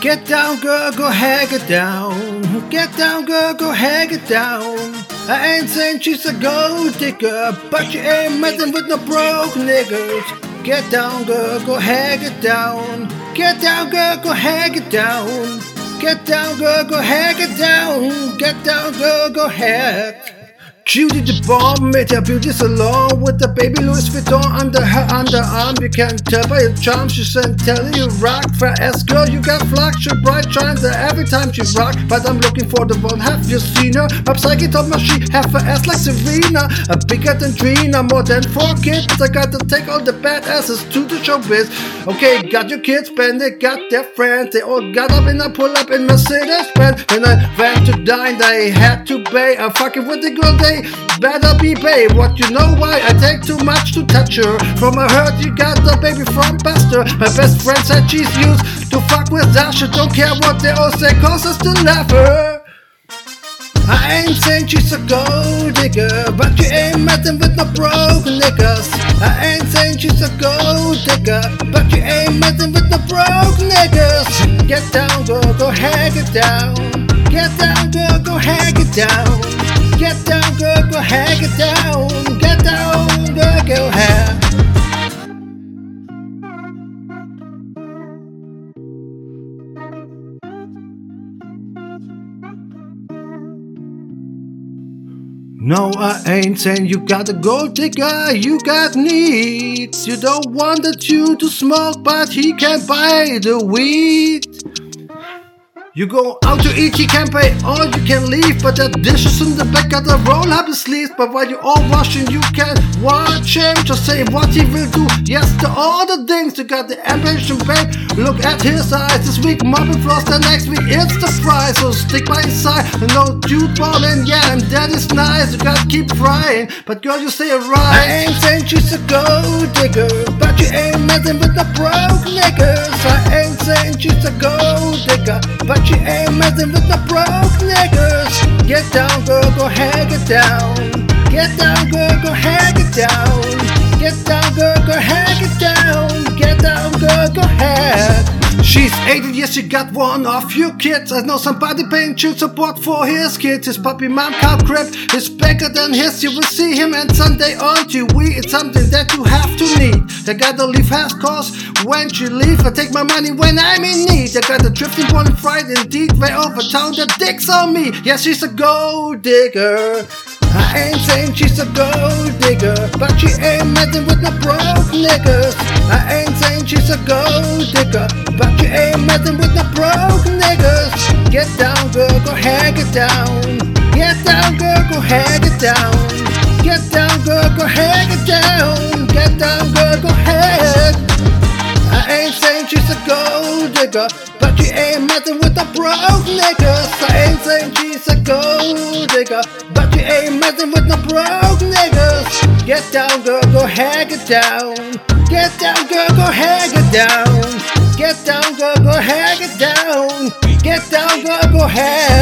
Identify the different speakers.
Speaker 1: Get down, girl, go hang it down. Get down, girl, go hang it down. I ain't saying she's a gold digger, but you ain't messing with no broke niggas. Get down, girl, go hang it down. Get down, girl, go hang it down. Get down, girl, go hang it down. Get down, girl, go hang. Judy the bomb made her beauty salon with the baby Louis Vuitton under her underarm. You can tell by her charm she's telling you rock. For ass girl, you got flux, your bright shines every time she rock. But I'm looking for the one. Have you seen her? My psyche told me she have her ass like Serena, a bigger than Trina, more than four kids. I got to take all the badasses to the showbiz. Okay, got your kids, Ben, they got their friends. They all got up and I pull up in Mercedes Benz. When I went to dine, they had to pay. I'm fucking with the girl, they better be paid. What you know why I take too much to touch her? From a hurt you got the baby from Buster. My best friend said she's used to fuck with Dasha. Don't care what they all say, cause I still love her. I ain't saying she's a gold digger, but you ain't messing with no broke niggas. I ain't saying she's a gold digger, but you ain't messing with no broke niggas. Get down, girl, go hang it down. Get down, girl, go hang it down. Get down, girl, go hang down. Get down, girl, go hang. No, I ain't saying you got a gold digger, you got needs. You don't want the tune to smoke, but he can buy the weed. You go out to eat, he can pay all you can leave, but that dishes in the back got the roll up sleeves. But while you're all washing, you can watch him just say what he will do. Yes, to all the things you got the ambition, babe. Look at his eyes this week, mopping floors the next week. It's the fry, so stick by his side. No jude ballin', yeah, and that is nice. You gotta keep trying, but girl, you say it right. I ain't saying she's a gold digger, but you ain't messing with the broke niggas. I ain't saying she's a gold digger, but you ain't messing with the broke niggas. Get down, girl, go hang it down. Get down, girl, go hang it down. She's 80 years, she got one of your kids. I know somebody paying child support for his kids. His puppy mom cow crib is bigger than his. You will see him and Sunday on TV. It's something that you have to need. They gotta leave house cause when she leave, I take my money when I'm in need. I got a drifting one fright indeed, way over town. The dick's on me. Yeah, she's a gold digger. I ain't saying she's a gold digger, but she ain't messing with no broke niggas. I ain't saying she's a gold digger, but she ain't messing with no broke niggas. Get down, girl, go hang it down. Get down, girl, go hang it down. Get down, girl, go hang it down. Get down, girl, go hang. I ain't saying she's a gold digger, but she ain't messing with the broke niggas. I ain't saying she's gold digger, but she ain't messing with the broke niggas. Get down, girl, go hang it down. Get down, girl, go hang it down. Get down, girl, go hang it down. Get down, girl, go hang.